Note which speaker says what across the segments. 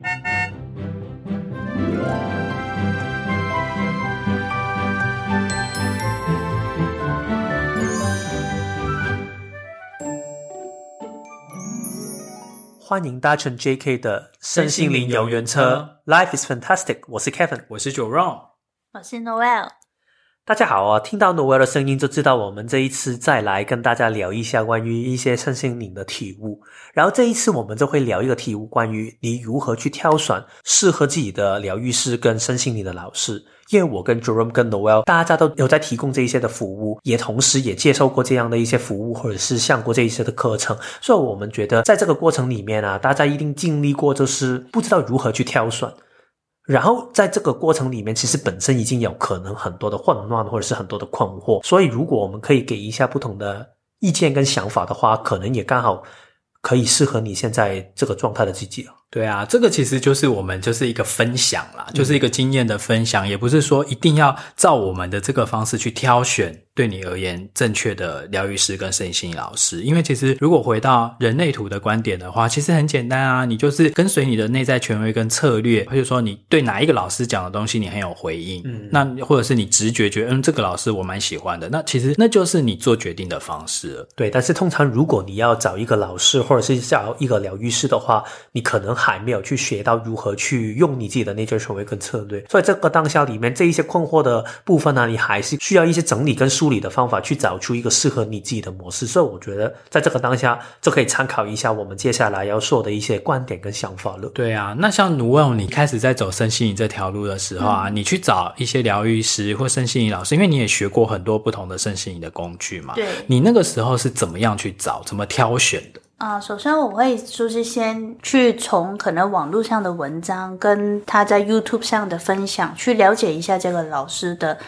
Speaker 1: 欢迎搭乘 J.K. 的身心灵游园车，Life is fantastic。我是 Kevin，
Speaker 2: 我是 Jerome，
Speaker 3: 我是 Noel。
Speaker 1: 大家好啊！听到 Noel 的声音就知道我们这一次再来跟大家聊一下关于一些身心灵的体悟。然后这一次我们就会聊一个体悟，关于你如何去挑选适合自己的疗愈师跟身心灵的老师。因为我跟 Jerome 跟 Noel 大家都有在提供这一些的服务，也同时也接受过这样的一些服务，或者是上过这一些的课程，所以我们觉得在这个过程里面啊，大家一定经历过，就是不知道如何去挑选。然后在这个过程里面，其实本身已经有可能很多的混乱，或者是很多的困惑。所以，如果我们可以给一下不同的意见跟想法的话，可能也刚好可以适合你现在这个状态的自己。
Speaker 2: 对啊，这个其实就是我们就是一个分享啦，就是一个经验的分享，也不是说一定要照我们的这个方式去挑选对你而言正确的疗愈师跟身心老师。因为其实如果回到人类图的观点的话，其实很简单啊，你就是跟随你的内在权威跟策略，或者说你对哪一个老师讲的东西你很有回应，嗯，那或者是你直觉觉得嗯这个老师我蛮喜欢的，那其实那就是你做决定的方式了。
Speaker 1: 对，但是通常如果你要找一个老师或者是找一个疗愈师的话，你可能还没有去学到如何去用你自己的内在权威跟策略，所以这个当下里面这一些困惑的部分呢，你还是需要一些整理跟梳理的方法，去找出一个适合你自己的模式。所以我觉得在这个当下就可以参考一下我们接下来要说的一些观点跟想法了。
Speaker 2: 对啊，那像卢旺，你开始在走身心灵这条路的时候啊，嗯、你去找一些疗愈师或身心灵老师，因为你也学过很多不同的身心灵的工具嘛。
Speaker 3: 对，
Speaker 2: 你那个时候是怎么样去找，怎么挑选的？
Speaker 3: 啊、呃，首先我会就是先去从可能网络上的文章跟他在 YouTube 上的分享，去了解一下这个老师的，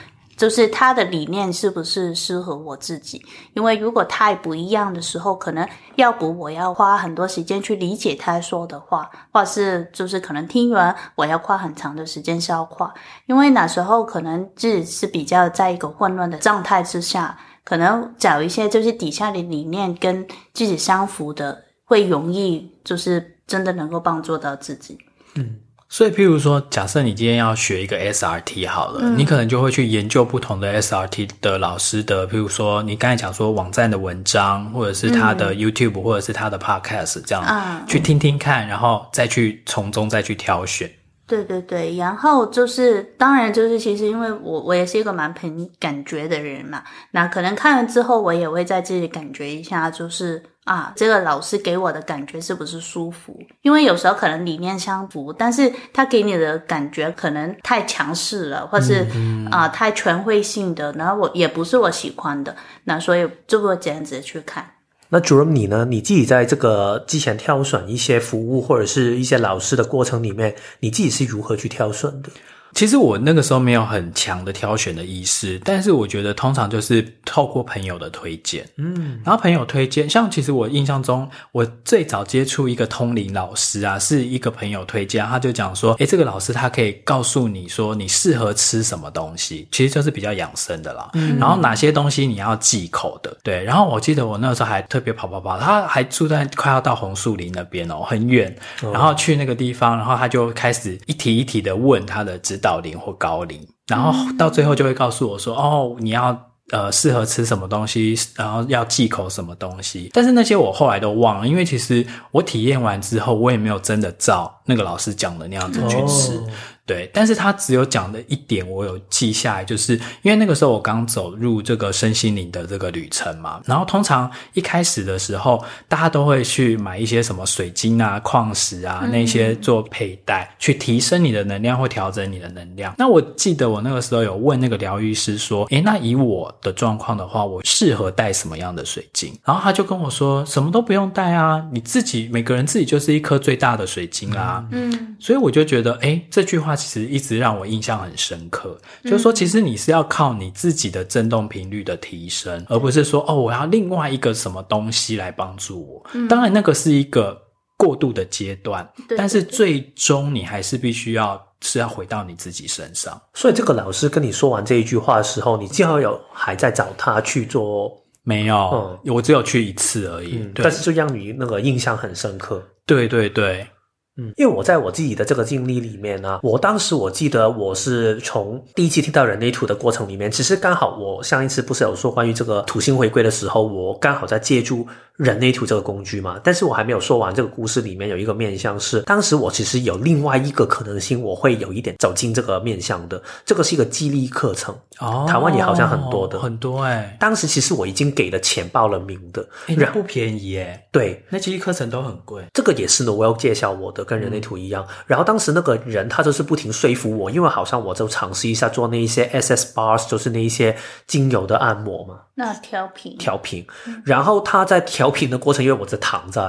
Speaker 3: 就是他的理念是不是适合我自己。因为如果太不一样的时候，可能要不我要花很多时间去理解他说的话，或是就是可能听完我要花很长的时间消化。因为那时候可能自己是比较在一个混乱的状态之下。可能找一些就是底下的理念跟自己相符的，会容易就是真的能够帮助到自己。
Speaker 2: 嗯，所以譬如说，假设你今天要学一个 SRT 好了，嗯，你可能就会去研究不同的 SRT 的老师的，譬如说你刚才讲说网站的文章，或者是他的 YouTube，嗯，或者是他的 Podcast 这样，嗯，去听听看，然后再去从中再去挑选。
Speaker 3: 对对对，然后就是，当然就是，其实因为我我也是一个蛮凭感觉的人嘛，那可能看了之后，我也会在自己感觉一下，就是啊，这个老师给我的感觉是不是舒服？因为有时候可能理念相符，但是他给你的感觉可能太强势了，或是啊太权威性的，然后我也不是我喜欢的，那所以就会这样子去看。
Speaker 1: 那主任你呢？你自己在这个之前挑选一些服务或者是一些老师的过程里面，你自己是如何去挑选的？
Speaker 2: 其实我那个时候没有很强的挑选的意识，但是我觉得通常就是透过朋友的推荐，嗯，然后朋友推荐，像其实我印象中，我最早接触一个通灵老师啊，是一个朋友推荐，他就讲说，诶，这个老师他可以告诉你说你适合吃什么东西，其实就是比较养生的啦，嗯，然后哪些东西你要忌口的，对，然后我记得我那个时候还特别跑跑跑，他还住在快要到红树林那边哦，很远，然后去那个地方，然后他就开始一题一题的问他的指导灵或高龄，然后到最后就会告诉我说：“哦，你要呃适合吃什么东西，然后要忌口什么东西。”但是那些我后来都忘了，因为其实我体验完之后，我也没有真的照那个老师讲的那样子去吃。对，但是他只有讲的一点，我有记下来，就是因为那个时候我刚走入这个身心灵的这个旅程嘛。然后通常一开始的时候，大家都会去买一些什么水晶啊、矿石啊那些做佩戴，去提升你的能量或调整你的能量。那我记得我那个时候有问那个疗愈师说：“诶，那以我的状况的话，我适合戴什么样的水晶？”然后他就跟我说：“什么都不用戴啊，你自己每个人自己就是一颗最大的水晶啊。”嗯，所以我就觉得，诶，这句话。其实一直让我印象很深刻，就是说，其实你是要靠你自己的振动频率的提升，而不是说哦，我要另外一个什么东西来帮助我。当然，那个是一个过渡的阶段，但是最终你还是必须要是要回到你自己身上。
Speaker 1: 所以，这个老师跟你说完这一句话的时候，你最后有还在找他去做？
Speaker 2: 没有，嗯，我只有去一次而已。
Speaker 1: 嗯，但是就让你那个印象很深刻。
Speaker 2: 对对对。
Speaker 1: 嗯，因为我在我自己的这个经历里面呢，我当时我记得我是从第一期听到人类图的过程里面，其实刚好我上一次不是有说关于这个土星回归的时候，我刚好在借助人类图这个工具嘛，但是我还没有说完这个故事里面有一个面向是，当时我其实有另外一个可能性，我会有一点走进这个面向的，这个是一个激励课程哦，台湾也好像很多的，
Speaker 2: 很多哎、欸，
Speaker 1: 当时其实我已经给了钱报了名的，
Speaker 2: 哎，那不便宜哎，
Speaker 1: 对，
Speaker 2: 那激励课程都很贵，
Speaker 1: 这个也是呢，我要介绍我的。跟人类图一样，然后当时那个人他就是不停说服我，因为好像我就尝试一下做那一些 SS bars，就是那一些精油的按摩嘛。
Speaker 3: 那调频，
Speaker 1: 调频。然后他在调频的过程，因为我在躺在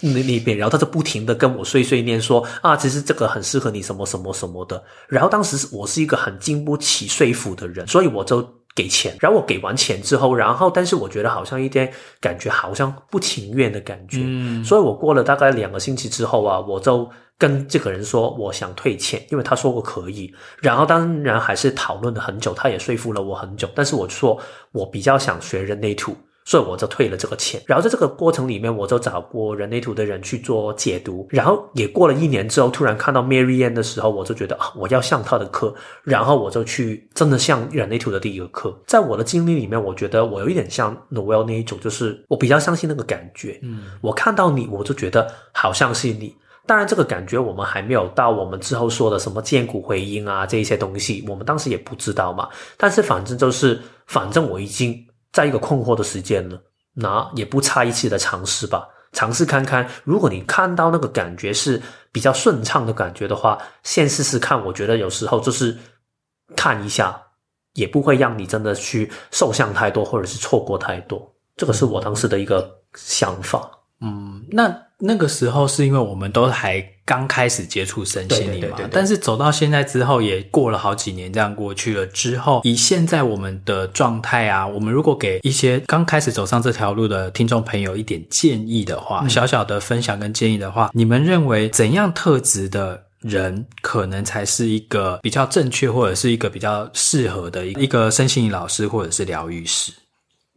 Speaker 1: 那那边，然后他就不停的跟我碎碎念说啊，其实这个很适合你什么什么什么的。然后当时我是一个很经不起说服的人，所以我就。给钱，然后我给完钱之后，然后但是我觉得好像一点感觉好像不情愿的感觉，嗯，所以我过了大概两个星期之后啊，我就跟这个人说我想退钱，因为他说过可以，然后当然还是讨论了很久，他也说服了我很久，但是我说我比较想学人类图。所以我就退了这个钱，然后在这个过程里面，我就找过人类图的人去做解读，然后也过了一年之后，突然看到 Mary Ann 的时候，我就觉得啊，我要上他的课，然后我就去真的上人类图的第一个课。在我的经历里面，我觉得我有一点像 Noelle 那一种，就是我比较相信那个感觉，嗯，我看到你，我就觉得好像是你。当然，这个感觉我们还没有到我们之后说的什么见骨回音啊这一些东西，我们当时也不知道嘛。但是反正就是，反正我已经。在一个困惑的时间呢，那也不差一次的尝试吧，尝试看看。如果你看到那个感觉是比较顺畅的感觉的话，先试试看。我觉得有时候就是看一下，也不会让你真的去受伤太多，或者是错过太多。这个是我当时的一个想法。
Speaker 2: 嗯，那。那个时候是因为我们都还刚开始接触身心灵嘛，但是走到现在之后，也过了好几年，这样过去了之后，以现在我们的状态啊，我们如果给一些刚开始走上这条路的听众朋友一点建议的话，嗯、小小的分享跟建议的话，你们认为怎样特质的人可能才是一个比较正确，或者是一个比较适合的一个身心灵老师或者是疗愈师？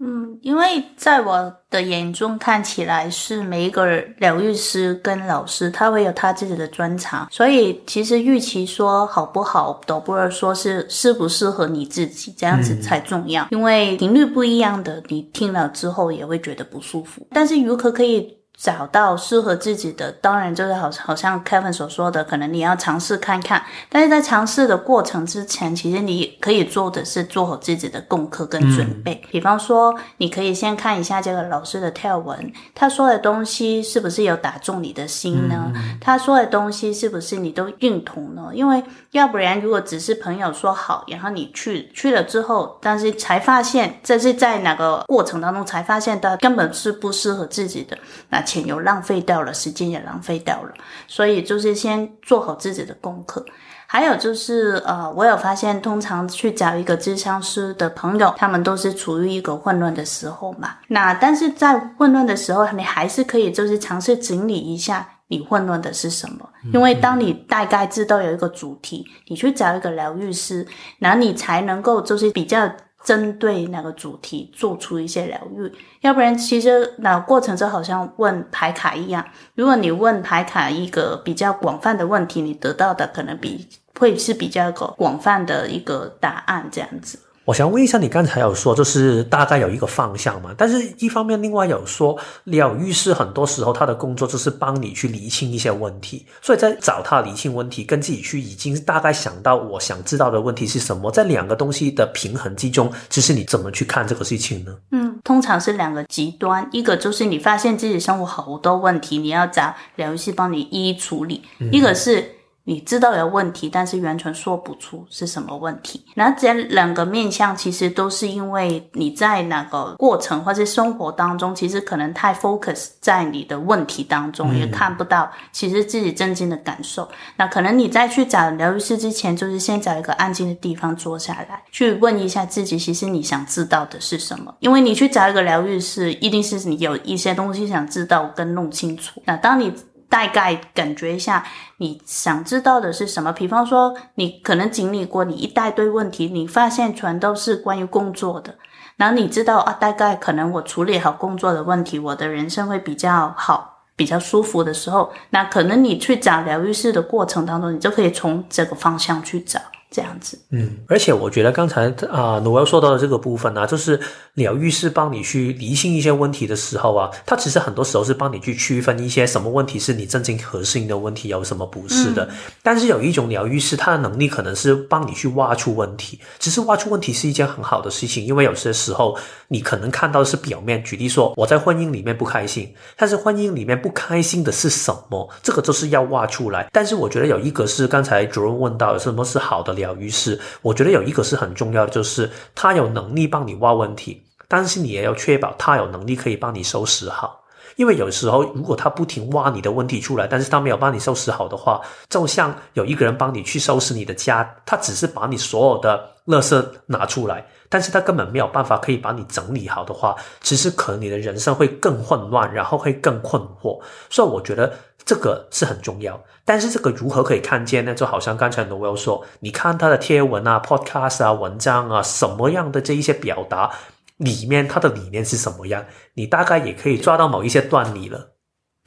Speaker 3: 嗯，因为在我的眼中看起来是每一个疗愈师跟老师，他会有他自己的专长，所以其实预期说好不好，倒不如说是适不适合你自己，这样子才重要。嗯、因为频率不一样的，你听了之后也会觉得不舒服。但是如何可以找到适合自己的，当然就是好，好像 Kevin 所说的，可能你要尝试看看。但是在尝试的过程之前，其实你可以做的是做好自己的功课跟准备。嗯、比方说，你可以先看一下这个老师的跳文，他说的东西是不是有打中你的心呢？嗯、他说的东西是不是你都认同呢？因为要不然，如果只是朋友说好，然后你去去了之后，但是才发现这是在哪个过程当中才发现他根本是不适合自己的那。钱又浪费掉了，时间也浪费掉了，所以就是先做好自己的功课。还有就是，呃，我有发现，通常去找一个咨商师的朋友，他们都是处于一个混乱的时候嘛。那但是在混乱的时候，你还是可以就是尝试整理一下你混乱的是什么，因为当你大概知道有一个主题，你去找一个疗愈师，然后你才能够就是比较。针对那个主题做出一些疗愈，要不然其实那过程就好像问牌卡一样。如果你问牌卡一个比较广泛的问题，你得到的可能比会是比较广泛的一个答案这样子。
Speaker 1: 我想问一下，你刚才有说，就是大概有一个方向嘛？但是一方面，另外有说，疗愈师很多时候他的工作就是帮你去理清一些问题，所以在找他理清问题，跟自己去已经大概想到我想知道的问题是什么，在两个东西的平衡之中，其实你怎么去看这个事情呢？
Speaker 3: 嗯，通常是两个极端，一个就是你发现自己生活好多问题，你要找疗愈师帮你一一处理；嗯、一个是。你知道有问题，但是完全说不出是什么问题。那这两个面向其实都是因为你在哪个过程或者生活当中，其实可能太 focus 在你的问题当中，也看不到其实自己真正的感受。那可能你在去找疗愈师之前，就是先找一个安静的地方坐下来，去问一下自己，其实你想知道的是什么？因为你去找一个疗愈师，一定是你有一些东西想知道跟弄清楚。那当你大概感觉一下，你想知道的是什么？比方说，你可能经历过你一大堆问题，你发现全都是关于工作的，然后你知道啊，大概可能我处理好工作的问题，我的人生会比较好。比较舒服的时候，那可能你去找疗愈师的过程当中，你就可以从这个方向去找。这样子，
Speaker 1: 嗯，而且我觉得刚才啊，诺威说到的这个部分呢、啊，就是疗愈师帮你去理清一些问题的时候啊，他其实很多时候是帮你去区分一些什么问题是你真正核心的问题，有什么不是的。嗯、但是有一种疗愈师，他的能力可能是帮你去挖出问题。其实挖出问题是一件很好的事情，因为有些时候你可能看到的是表面。举例说，我在婚姻里面不开心，但是婚姻里面不开心的是什么？这个就是要挖出来。但是我觉得有一个是刚才主任问到的，什么是好的疗疗愈师，我觉得有一个是很重要的，就是他有能力帮你挖问题，但是你也要确保他有能力可以帮你收拾好。因为有时候如果他不停挖你的问题出来，但是他没有帮你收拾好的话，就像有一个人帮你去收拾你的家，他只是把你所有的垃圾拿出来，但是他根本没有办法可以把你整理好的话，其实可能你的人生会更混乱，然后会更困惑。所以我觉得这个是很重要。但是这个如何可以看见呢？就好像刚才 Noel 说，你看他的贴文啊、Podcast 啊、文章啊，什么样的这一些表达里面，他的理念是什么样，你大概也可以抓到某一些端倪了。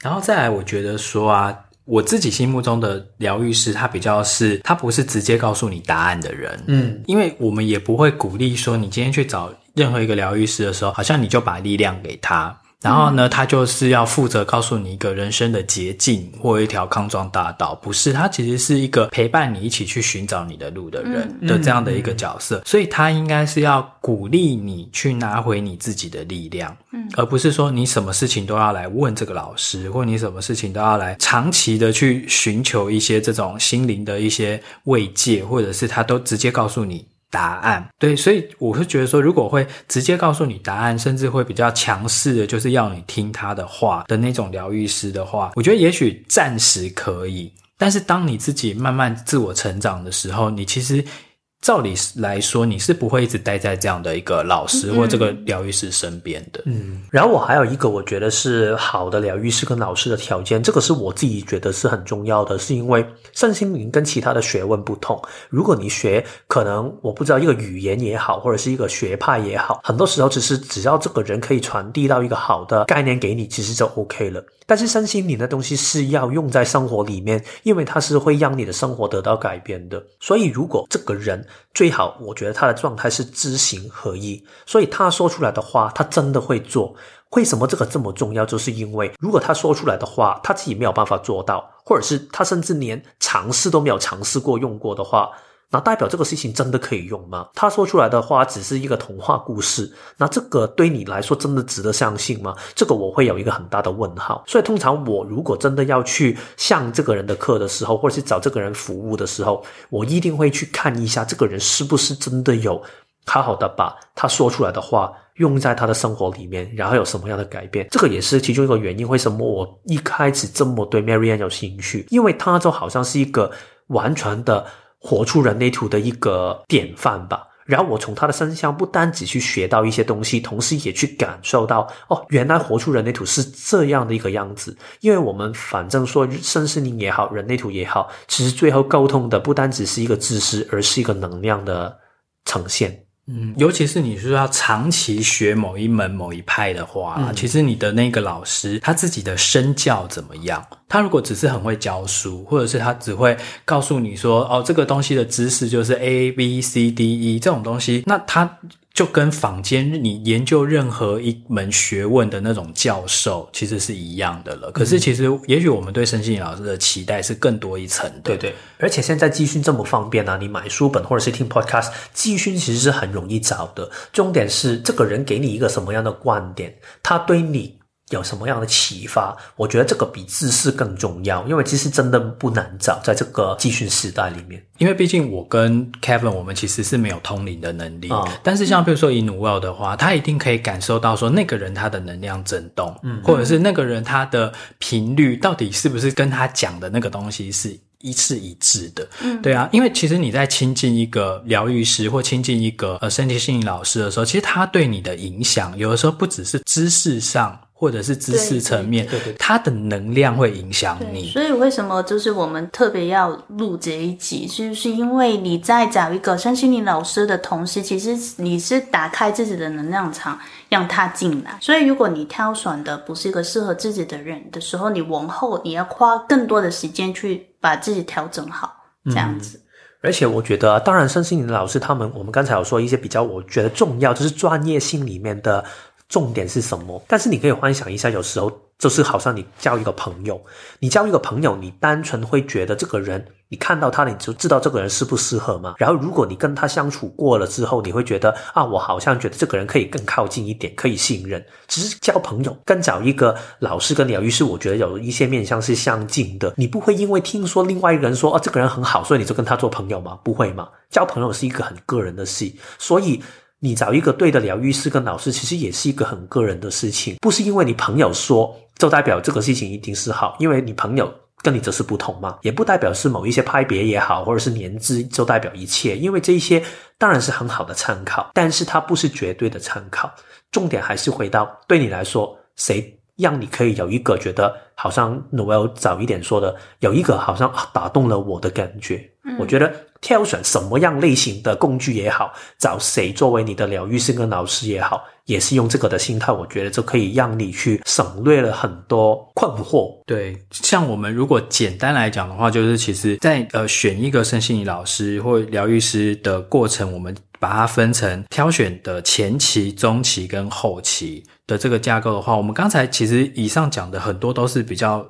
Speaker 2: 然后再来，我觉得说啊，我自己心目中的疗愈师，他比较是，他不是直接告诉你答案的人。嗯，因为我们也不会鼓励说，你今天去找任何一个疗愈师的时候，好像你就把力量给他。然后呢，他就是要负责告诉你一个人生的捷径或一条康庄大道，不是，他其实是一个陪伴你一起去寻找你的路的人的这样的一个角色，所以他应该是要鼓励你去拿回你自己的力量，嗯，而不是说你什么事情都要来问这个老师，或你什么事情都要来长期的去寻求一些这种心灵的一些慰藉，或者是他都直接告诉你。答案对，所以我会觉得说，如果会直接告诉你答案，甚至会比较强势的，就是要你听他的话的那种疗愈师的话，我觉得也许暂时可以，但是当你自己慢慢自我成长的时候，你其实。照理来说，你是不会一直待在这样的一个老师或这个疗愈师身边的。
Speaker 1: 嗯，然后我还有一个我觉得是好的疗愈师跟老师的条件，这个是我自己觉得是很重要的，是因为身心灵跟其他的学问不同。如果你学可能我不知道一个语言也好，或者是一个学派也好，很多时候只是只要这个人可以传递到一个好的概念给你，其实就 OK 了。但是身心灵的东西是要用在生活里面，因为它是会让你的生活得到改变的。所以如果这个人最好，我觉得他的状态是知行合一，所以他说出来的话，他真的会做。为什么这个这么重要？就是因为如果他说出来的话，他自己没有办法做到，或者是他甚至连尝试都没有尝试过用过的话。那代表这个事情真的可以用吗？他说出来的话只是一个童话故事，那这个对你来说真的值得相信吗？这个我会有一个很大的问号。所以通常我如果真的要去上这个人的课的时候，或者是找这个人服务的时候，我一定会去看一下这个人是不是真的有好好的把他说出来的话用在他的生活里面，然后有什么样的改变。这个也是其中一个原因，为什么我一开始这么对 Mary-Ann 有兴趣，因为他就好像是一个完全的。活出人类图的一个典范吧。然后我从他的身上不单只去学到一些东西，同时也去感受到，哦，原来活出人类图是这样的一个样子。因为我们反正说身心灵也好，人类图也好，其实最后沟通的不单只是一个知识，而是一个能量的呈现。
Speaker 2: 嗯，尤其是你说要长期学某一门某一派的话，嗯，其实你的那个老师他自己的身教怎么样？他如果只是很会教书，或者是他只会告诉你说，哦，这个东西的知识就是 A B C D E 这种东西，那他。就跟坊间你研究任何一门学问的那种教授其实是一样的了。可是其实，也许我们对身心灵老师的期待是更多一层的。
Speaker 1: 对对，而且现在资讯这么方便啊，你买书本或者是听 podcast，资讯其实是很容易找的。重点是这个人给你一个什么样的观点，他对你。有什么样的启发？我觉得这个比知识更重要，因为其实真的不难找，在这个资讯时代里面。
Speaker 2: 因为毕竟我跟 Kevin，我们其实是没有通灵的能力。嗯、但是像比如说以 Noel 的话，他一定可以感受到说那个人他的能量震动，嗯，或者是那个人他的频率到底是不是跟他讲的那个东西是一是一致的。嗯，对啊，因为其实你在亲近一个疗愈师或亲近一个呃身体心理老师的时候，其实他对你的影响，有的时候不只是知识上。或者是知识层面，对对，它的能量会影响你。
Speaker 3: 所以为什么就是我们特别要录这一集，就是因为你在找一个身心灵老师的同时，其实你是打开自己的能量场，让他进来。所以如果你挑选的不是一个适合自己的人的时候，你往后你要花更多的时间去把自己调整好，这样子。嗯
Speaker 1: 而且我觉得，当然，身心灵的老师他们，我们刚才有说一些比较，我觉得重要，就是专业性里面的重点是什么。但是你可以幻想一下，有时候就是好像你交一个朋友，你交一个朋友，你单纯会觉得这个人。你看到他，你就知道这个人适不适合吗？然后，如果你跟他相处过了之后，你会觉得啊，我好像觉得这个人可以更靠近一点，可以信任。只是交朋友跟找一个老师跟疗愈师，我觉得有一些面向是相近的。你不会因为听说另外一个人说哦，这个人很好，所以你就跟他做朋友吗？不会吗？交朋友是一个很个人的事，所以你找一个对的疗愈师跟老师，其实也是一个很个人的事情。不是因为你朋友说就代表这个事情一定是好，因为你朋友。跟你则是不同嘛，也不代表是某一些派别也好，或者是年资就代表一切，因为这一些当然是很好的参考，但是它不是绝对的参考。重点还是回到对你来说，谁让你可以有一个觉得好像 Noel 早一点说的，有一个好像打动了我的感觉。嗯，我觉得。挑选什么样类型的工具也好，找谁作为你的疗愈师跟老师也好，也是用这个的心态，我觉得就可以让你去省略了很多困惑。
Speaker 2: 对，像我们如果简单来讲的话，就是其实在呃选一个身心灵老师或疗愈师的过程，我们把它分成挑选的前期、中期跟后期的这个架构的话，我们刚才其实以上讲的很多都是比较。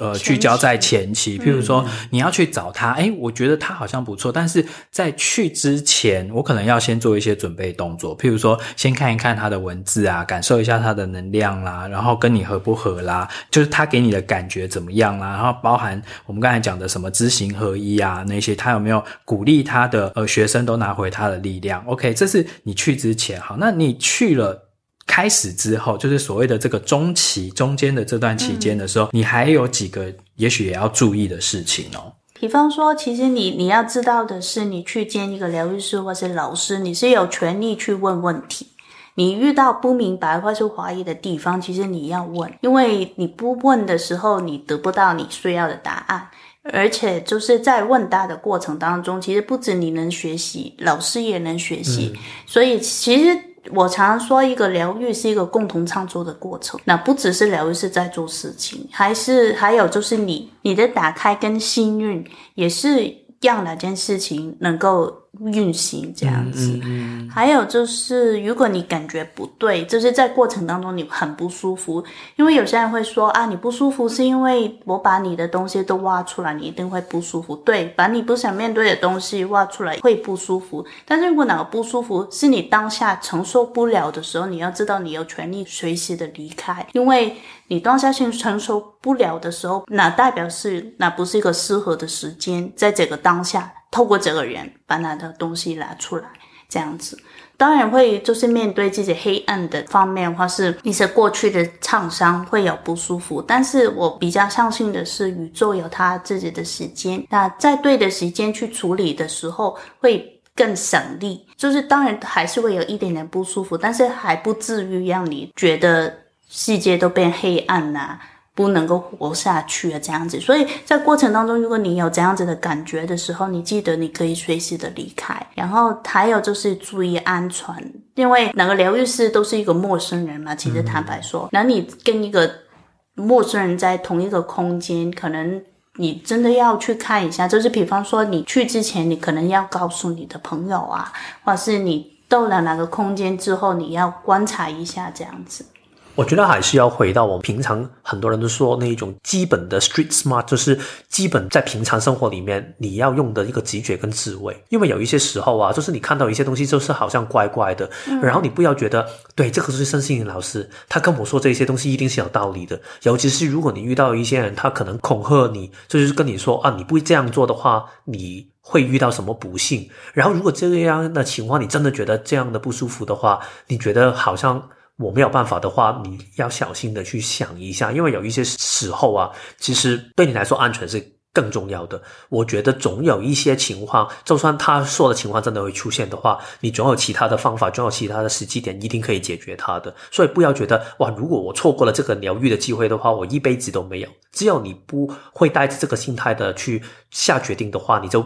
Speaker 2: 呃，聚焦在前期，譬如说你要去找他，诶，我觉得他好像不错，但是在去之前，我可能要先做一些准备动作，譬如说先看一看他的文字啊，感受一下他的能量啦，然后跟你合不合啦，就是他给你的感觉怎么样啦，然后包含我们刚才讲的什么知行合一啊，那些他有没有鼓励他的呃学生都拿回他的力量？OK，这是你去之前，好，那你去了。开始之后，就是所谓的这个中期中间的这段期间的时候，嗯、你还有几个也许也要注意的事情哦。
Speaker 3: 比方说，其实你你要知道的是，你去见一个疗愈师或是老师，你是有权利去问问题。你遇到不明白或是怀疑的地方，其实你要问，因为你不问的时候，你得不到你需要的答案。而且就是在问答的过程当中，其实不止你能学习，老师也能学习。嗯、所以其实。我常常说，一个疗愈是一个共同创作的过程。那不只是疗愈是在做事情，还是还有就是你你的打开跟幸运，也是让哪件事情能够。运行这样子，嗯嗯嗯，还有就是，如果你感觉不对，就是在过程当中你很不舒服，因为有些人会说啊，你不舒服是因为我把你的东西都挖出来，你一定会不舒服。对，把你不想面对的东西挖出来会不舒服。但是如果哪个不舒服是你当下承受不了的时候，你要知道你有权利随时的离开，因为你当下性承受不了的时候，那代表是那不是一个适合的时间，在这个当下。透过这个人把他的东西拿出来，这样子，当然会就是面对自己黑暗的方面，或是一些过去的创伤会有不舒服。但是我比较相信的是，宇宙有它自己的时间，那在对的时间去处理的时候，会更省力。就是当然还是会有一点点不舒服，但是还不至于让你觉得世界都变黑暗呐、不能够活下去啊，这样子。所以在过程当中，如果你有这样子的感觉的时候，你记得你可以随时的离开。然后还有就是注意安全，因为哪个疗愈师都是一个陌生人嘛。其实坦白说，那、嗯、你跟一个陌生人在同一个空间，可能你真的要去看一下。就是比方说，你去之前，你可能要告诉你的朋友啊，或者是你到了哪个空间之后，你要观察一下这样子。
Speaker 1: 我觉得还是要回到我们平常很多人都说那一种基本的 street smart，就是基本在平常生活里面你要用的一个直觉跟智慧。因为有一些时候啊，就是你看到一些东西，就是好像怪怪的，嗯、然后你不要觉得对这个是身心灵老师，他跟我说这些东西一定是有道理的。尤其是如果你遇到一些人，他可能恐吓你，就是跟你说啊，你不会这样做的话，你会遇到什么不幸。然后如果这样的情况，你真的觉得这样的不舒服的话，你觉得好像。我没有办法的话，你要小心的去想一下，因为有一些时候啊，其实对你来说安全是更重要的，我觉得总有一些情况，就算他说的情况真的会出现的话，你总有其他的方法，总有其他的时机点，一定可以解决它的。所以不要觉得哇，如果我错过了这个疗愈的机会的话，我一辈子都没有。只要你不会带着这个心态的去下决定的话，你就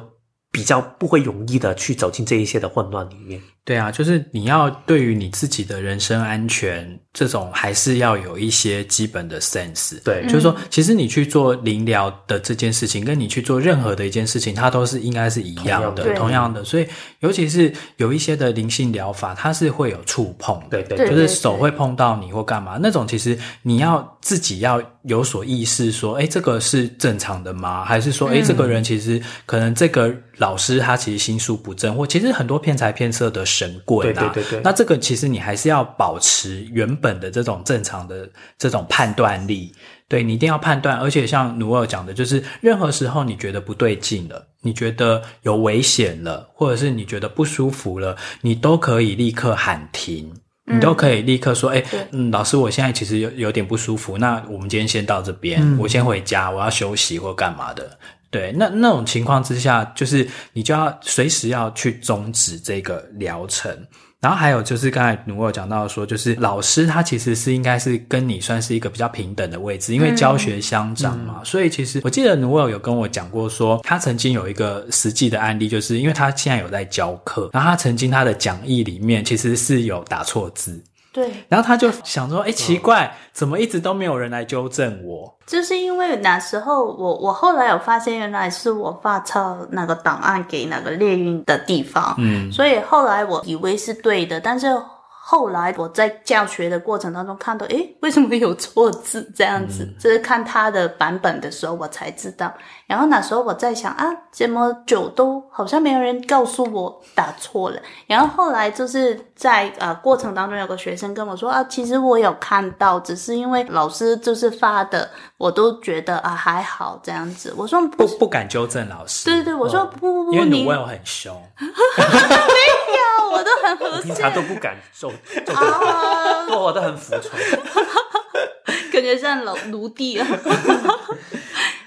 Speaker 1: 比较不会容易的去走进这一些的混乱里面。
Speaker 2: 对啊，就是你要对于你自己的人身安全，这种还是要有一些基本的 sense。
Speaker 1: 对，
Speaker 2: 就是说，其实你去做灵疗的这件事情，跟你去做任何的一件事情，它都是应该是一样的，同样的。同样的，所以，尤其是有一些的灵性疗法，它是会有触碰，
Speaker 1: 对对，
Speaker 2: 就是手会碰到你或干嘛那种，其实你要自己要有所意识，说，哎，这个是正常的吗？还是说，哎，这个人其实可能这个老师他其实心术不正，或其实很多骗财骗色的。神棍啊，
Speaker 1: 对对对对，
Speaker 2: 那这个其实你还是要保持原本的这种正常的这种判断力，对，你一定要判断。而且像努尔讲的，就是任何时候你觉得不对劲了，你觉得有危险了，或者是你觉得不舒服了，你都可以立刻喊停，你都可以立刻说：“哎、老师，我现在其实有有点不舒服，那我们今天先到这边，嗯、我先回家，我要休息或干嘛的。”对，那那种情况之下，就是你就要随时要去终止这个疗程。然后还有就是刚才努尔讲到说，就是老师他其实是应该是跟你算是一个比较平等的位置，因为教学相长嘛。嗯、所以其实我记得努尔有跟我讲过说，他曾经有一个实际的案例，就是因为他现在有在教课，然后他曾经他的讲义里面其实是有打错字。
Speaker 3: 对，
Speaker 2: 然后他就想说，哎，奇怪，怎么一直都没有人来纠正我？
Speaker 3: 就是因为那时候我我后来有发现，原来是我发抄那个档案给那个列运的地方，嗯，所以后来我以为是对的，但是。后来我在教学的过程当中看到，诶，为什么有错字这样子？就、嗯、是看他的版本的时候，我才知道。然后那时候我在想啊，这么久都好像没有人告诉我打错了。然后后来就是在呃过程当中，有个学生跟我说啊，其实我有看到，只是因为老师就是发的，我都觉得啊还好这样子。我说不
Speaker 2: 不，不敢纠正老师。
Speaker 3: 对对，我说、哦、不不不，
Speaker 2: 因为你问我很凶。
Speaker 3: 没有，我都很和平
Speaker 1: 常都不敢做。啊，我都很服从，
Speaker 3: 感觉像老奴隶啊。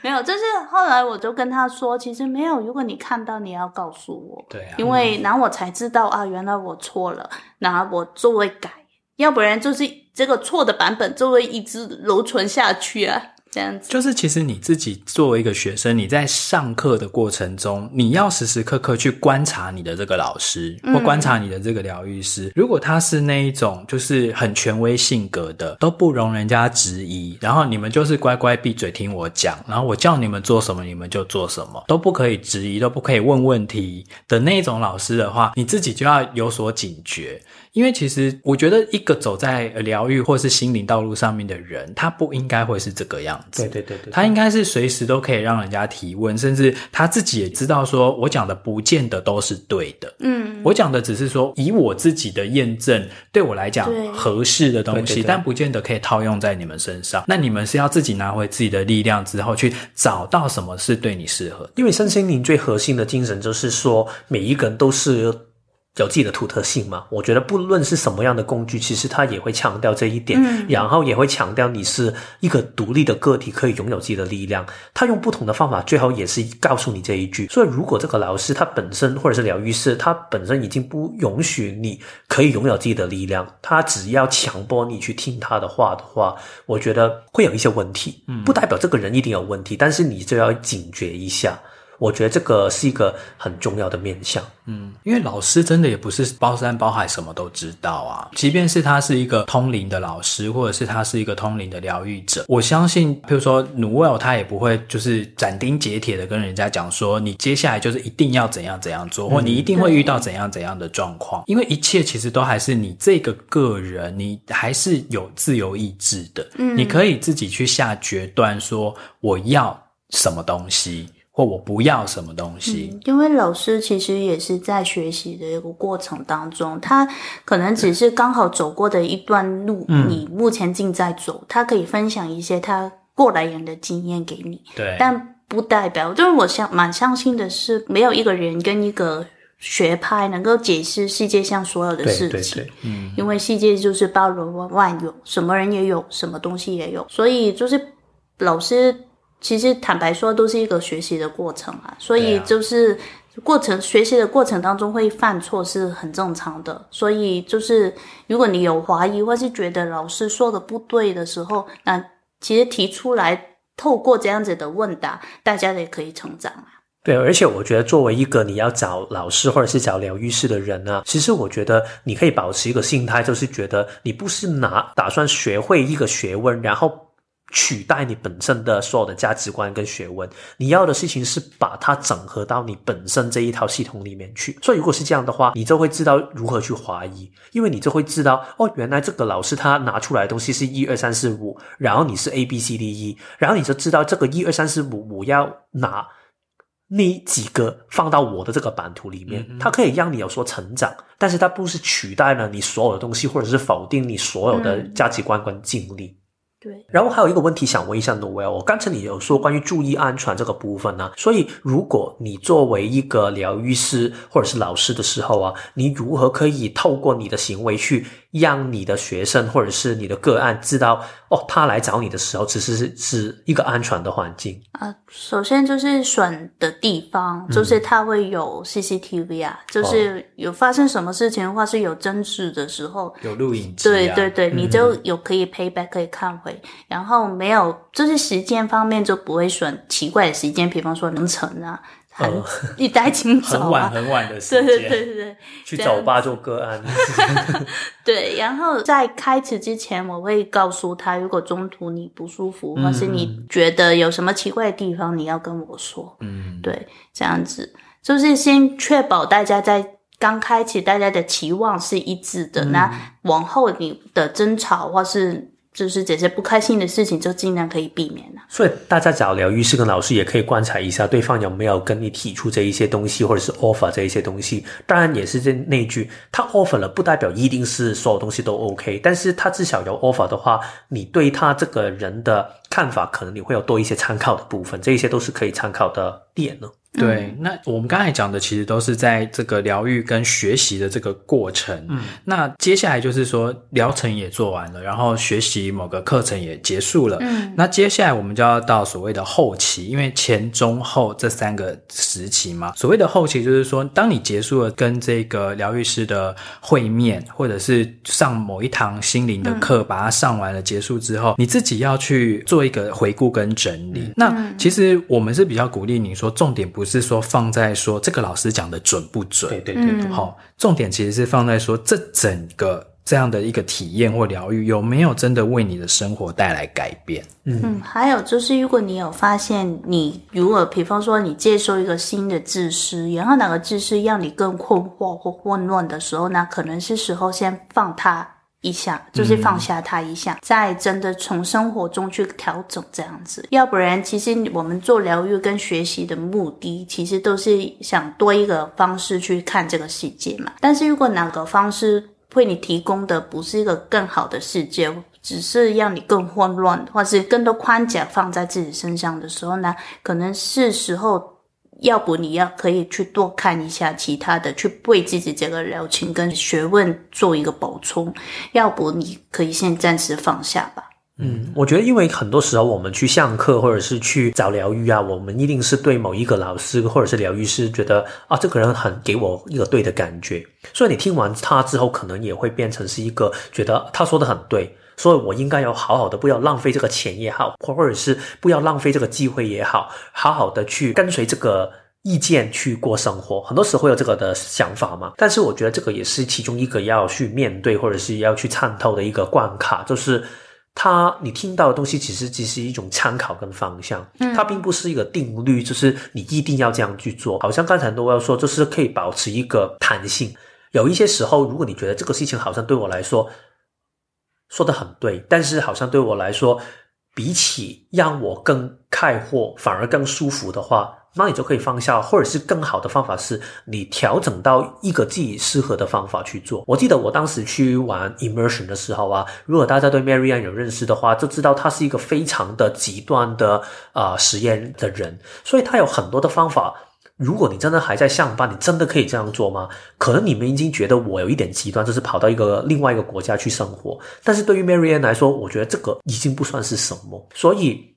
Speaker 3: 没有，就是后来我就跟他说，其实没有。如果你看到，你要告诉我。
Speaker 2: 对啊。
Speaker 3: 因为然后我才知道啊，原来我错了，然后我就会改，要不然就是这个错的版本就会一直留存下去啊。这样子
Speaker 2: 就是，其实你自己作为一个学生，你在上课的过程中，你要时时刻刻去观察你的这个老师，或观察你的这个疗愈师。嗯、如果他是那一种就是很权威性格的，都不容人家质疑，然后你们就是乖乖闭嘴听我讲，然后我叫你们做什么你们就做什么，都不可以质疑，都不可以问问题的那一种老师的话，你自己就要有所警觉。因为其实我觉得，一个走在疗愈或是心灵道路上面的人，他不应该会是这个样子。
Speaker 1: 对对对对，
Speaker 2: 他应该是随时都可以让人家提问，甚至他自己也知道说，我讲的不见得都是对的。嗯，我讲的只是说，以我自己的验证，对我来讲合适的东西，对对对，但不见得可以套用在你们身上。那你们是要自己拿回自己的力量之后，去找到什么是对你适合的。
Speaker 1: 因为身心灵最核心的精神就是说，每一个人都是。有自己的独特性嘛？我觉得不论是什么样的工具，其实它也会强调这一点，嗯、然后也会强调你是一个独立的个体，可以拥有自己的力量。他用不同的方法，最后也是告诉你这一句。所以，如果这个老师他本身或者是疗愈师，他本身已经不允许你可以拥有自己的力量，他只要强迫你去听他的话的话，我觉得会有一些问题。嗯，不代表这个人一定有问题，但是你就要警觉一下。我觉得这个是一个很重要的面向，
Speaker 2: 嗯，因为老师真的也不是包山包海什么都知道啊。即便是他是一个通灵的老师，或者是他是一个通灵的疗愈者，我相信，譬如说努尔他也不会就是斩钉截铁的跟人家讲说，你接下来就是一定要怎样怎样做，或你一定会遇到怎样怎样的状况，因为一切其实都还是你这个个人，你还是有自由意志的，嗯，你可以自己去下决断说我要什么东西。或我不要什么东西。
Speaker 3: 嗯，因为老师其实也是在学习的一个过程当中，他可能只是刚好走过的一段路，嗯，你目前正在走，他可以分享一些他过来人的经验给你，
Speaker 2: 对，
Speaker 3: 但不代表，就是我相蛮相信的是，没有一个人跟一个学派能够解释世界上所有的事情，对对对，嗯，因为世界就是包罗万有，什么人也有，什么东西也有，所以就是老师。其实坦白说，都是一个学习的过程啊。所以就是过程、啊、学习的过程当中会犯错是很正常的。所以就是如果你有怀疑或是觉得老师说的不对的时候，那其实提出来，透过这样子的问答，大家也可以成长啊。
Speaker 1: 对，而且我觉得作为一个你要找老师或者是找疗愈师的人呢，其实我觉得你可以保持一个心态，就是觉得你不是拿打算学会一个学问，然后取代你本身的所有的价值观跟学问。你要的事情是把它整合到你本身这一套系统里面去。所以如果是这样的话，你就会知道如何去怀疑，因为你就会知道哦，原来这个老师他拿出来的东西是一二三四五，然后你是 A B C D E，然后你就知道这个一二三四五我要拿。那几个放到我的这个版图里面，它可以让你有所成长，但是它不是取代了你所有的东西，或者是否定你所有的价值观跟经历。
Speaker 3: 对。
Speaker 1: 然后还有一个问题想问一下 Noel，我刚才你有说关于注意安全这个部分呢，所以如果你作为一个疗愈师或者是老师的时候啊，你如何可以透过你的行为去让你的学生或者是你的个案知道，哦，他来找你的时候，其实是是一个安全的环境
Speaker 3: 啊。首先就是选的地方，就是他会有 CCTV 啊，嗯、就是有发生什么事情的话，是有争执的时候，
Speaker 2: 有录影机、啊，
Speaker 3: 对对对，你就有可以 payback 可以看回，嗯、然后没有，就是时间方面就不会选奇怪的时间，比方说凌晨啊。很 一大清早、啊，
Speaker 2: 很晚很晚的时间，
Speaker 3: 对对对对对，
Speaker 1: 去酒吧做个案。
Speaker 3: 对，然后在开始之前，我会告诉他，如果中途你不舒服，嗯、或是你觉得有什么奇怪的地方，你要跟我说。嗯，对，这样子就是先确保大家在刚开始大家的期望是一致的，嗯、那往后你的争吵或是。就是这些不开心的事情，就尽量可以避免了。
Speaker 1: 所以大家找疗愈师跟老师也可以观察一下，对方有没有跟你提出这一些东西，或者是 offer 这一些东西。当然也是这那句，他 offer 了，不代表一定是所有东西都 OK。但是他至少有 offer 的话，你对他这个人的看法，可能你会有多一些参考的部分。这一些都是可以参考的点呢。
Speaker 2: 对，那我们刚才讲的其实都是在这个疗愈跟学习的这个过程。嗯，那接下来就是说疗程也做完了，然后学习某个课程也结束了。嗯，那接下来我们就要到所谓的后期，因为前中后这三个时期嘛。所谓的后期就是说，当你结束了跟这个疗愈师的会面，或者是上某一堂心灵的课，嗯、把它上完了结束之后，你自己要去做一个回顾跟整理。嗯、那其实我们是比较鼓励你说，重点不。不是说放在说这个老师讲的准不准？
Speaker 1: 对对对对，
Speaker 2: 好，重点其实是放在说这整个这样的一个体验或疗愈有没有真的为你的生活带来改变？
Speaker 3: 嗯，嗯，还有就是，如果你有发现你如果比方说你接受一个新的知识，然后哪个知识让你更困惑或混乱的时候，那可能是时候先放它。一下就是放下他一下，嗯、再真的从生活中去调整这样子，要不然其实我们做疗愈跟学习的目的，其实都是想多一个方式去看这个世界嘛。但是如果哪个方式为你提供的不是一个更好的世界，只是让你更混乱，或是更多框架放在自己身上的时候呢，可能是时候。要不你要可以去多看一下其他的，去为自己这个疗情跟学问做一个补充。要不你可以先暂时放下吧。
Speaker 1: 嗯，我觉得因为很多时候我们去上课或者是去找疗愈啊，我们一定是对某一个老师或者是疗愈师觉得啊，这个人很给我一个对的感觉，所以你听完他之后，可能也会变成是一个觉得他说的很对。所以我应该要好好的，不要浪费这个钱也好，或或者是不要浪费这个机会也好，好好的去跟随这个意见去过生活。很多时候会有这个的想法嘛，但是我觉得这个也是其中一个要去面对或者是要去参透的一个关卡，就是它你听到的东西其实只是一种参考跟方向，嗯，它并不是一个定律，就是你一定要这样去做。好像刚才都要说，就是可以保持一个弹性。有一些时候，如果你觉得这个事情好像对我来说，说得很对，但是好像对我来说，比起让我更开阔，反而更舒服的话，那你就可以放下，或者是更好的方法是你调整到一个自己适合的方法去做。我记得我当时去玩 immersion 的时候啊，如果大家对 Mary-Ann 有认识的话，就知道他是一个非常的极端的啊、呃、实验的人，所以他有很多的方法。如果你真的还在上班，你真的可以这样做吗？可能你们已经觉得我有一点极端，就是跑到一个另外一个国家去生活。但是对于 Mary-Ann 来说，我觉得这个已经不算是什么。所以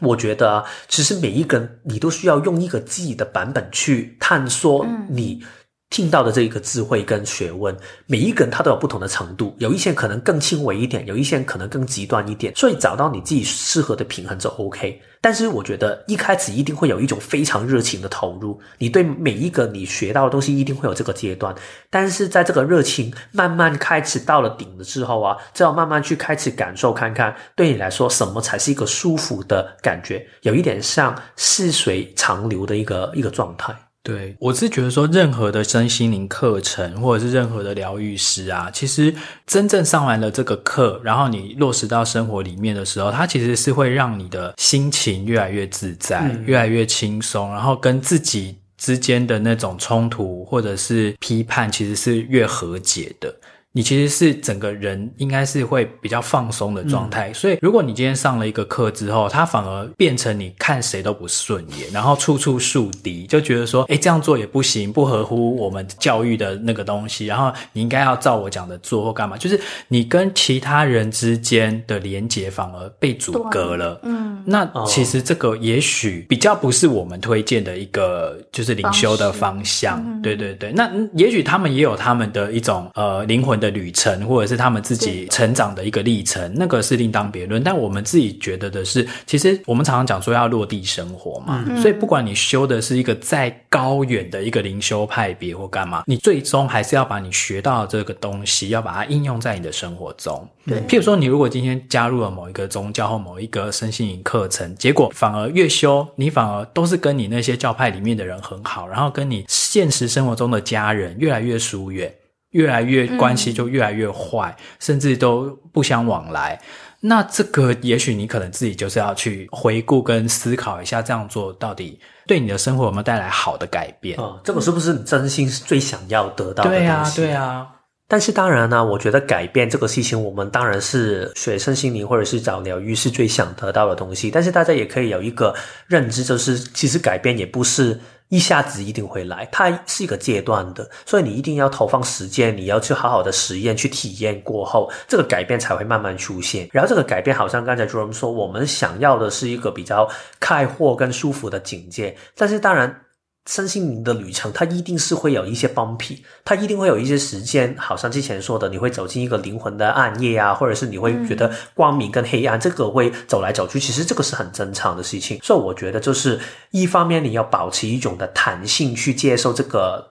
Speaker 1: 我觉得啊，其实每一个人你都需要用一个自己的版本去探索你。听到的这一个智慧跟学问，每一个人他都有不同的程度，有一些可能更轻微一点，有一些可能更极端一点，所以找到你自己适合的平衡就 OK。但是我觉得一开始一定会有一种非常热情的投入，你对每一个你学到的东西一定会有这个阶段，但是在这个热情慢慢开始到了顶了之后啊，就要慢慢去开始感受看看，对你来说什么才是一个舒服的感觉，有一点像细水长流的一个一个状态。
Speaker 2: 对，我是觉得说，任何的身心灵课程，或者是任何的疗愈师啊，其实真正上完了这个课，然后你落实到生活里面的时候，它其实是会让你的心情越来越自在，嗯、越来越轻松，然后跟自己之间的那种冲突或者是批判，其实是越和解的。你其实是整个人应该是会比较放松的状态，嗯、所以如果你今天上了一个课之后，它反而变成你看谁都不顺眼，然后处处树敌，就觉得说，哎，这样做也不行，不合乎我们教育的那个东西，然后你应该要照我讲的做或干嘛，就是你跟其他人之间的连接反而被阻隔了。嗯，那其实这个也许比较不是我们推荐的一个就是灵修的方向。方对对对，那也许他们也有他们的一种呃灵魂的。旅程，或者是他们自己成长的一个历程，那个是另当别论。但我们自己觉得的是，其实我们常常讲说要落地生活嘛，嗯、所以不管你修的是一个再高远的一个灵修派别或干嘛，你最终还是要把你学到的这个东西，要把它应用在你的生活中。对，譬如说，你如果今天加入了某一个宗教或某一个身心灵课程，结果反而越修，你反而都是跟你那些教派里面的人很好，然后跟你现实生活中的家人越来越疏远。越来越关系就越来越坏，嗯、甚至都不相往来。那这个也许你可能自己就是要去回顾跟思考一下，这样做到底对你的生活有没有带来好的改变？
Speaker 1: 哦，这个是不是你真心是最想要得到的东西？
Speaker 2: 对啊，对啊。
Speaker 1: 但是当然呢，我觉得改变这个事情，我们当然是学生心灵或者是找疗愈是最想得到的东西。但是大家也可以有一个认知，就是其实改变也不是。一下子一定会来，它是一个阶段的，所以你一定要投放时间，你要去好好的实验、去体验过后，这个改变才会慢慢出现。然后这个改变，好像刚才 j o r m 说，我们想要的是一个比较开阔跟舒服的境界，但是当然。身心灵的旅程，它一定是会有一些 bump，它一定会有一些时间，好像之前说的，你会走进一个灵魂的暗夜啊，或者是你会觉得光明跟黑暗，这个会走来走去，其实这个是很正常的事情。所以我觉得，就是一方面你要保持一种的弹性去接受这个。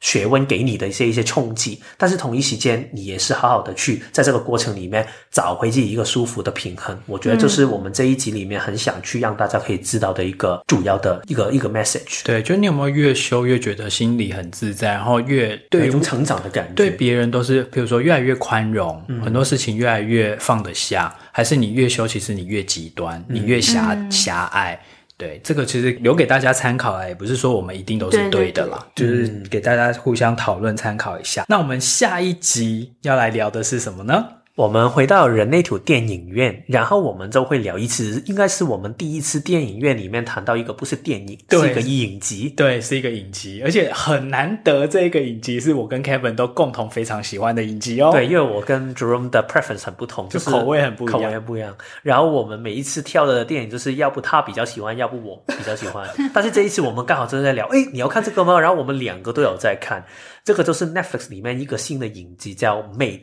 Speaker 1: 学问给你的一些一些冲击，但是同一时间你也是好好的去在这个过程里面找回自己一个舒服的平衡。我觉得这是我们这一集里面很想去让大家可以知道的一个主要的一个一个 message。
Speaker 2: 对，就你有没有越修越觉得心里很自在，然后越对于
Speaker 1: 成长的感觉，
Speaker 2: 对别人都是，比如说越来越宽容，嗯、很多事情越来越放得下，还是你越修，其实你越极端，你越狭狭隘。嗯对，这个其实留给大家参考啊，也不是说我们一定都是对的啦，对对对，就是给大家互相讨论参考一下。那我们下一集要来聊的是什么呢？
Speaker 1: 我们回到人类图电影院，然后我们就会聊一次，应该是我们第一次电影院里面谈到一个不是电影，是一个影集，
Speaker 2: 对，是一个影集，而且很难得，这个影集是我跟 Kevin 都共同非常喜欢的影集哦。
Speaker 1: 对，因为我跟 Jerome 的 preference 很不同，就是
Speaker 2: 口味很不一样，
Speaker 1: 口味不一样。然后我们每一次跳的电影，就是要不他比较喜欢，要不我比较喜欢。但是这一次我们刚好正在聊，哎，你要看这个吗？然后我们两个都有在看，这个就是 Netflix 里面一个新的影集，叫 Maid。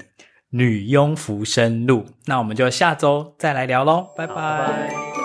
Speaker 2: 女佣浮生录，那我们就下周再来聊喽，拜拜。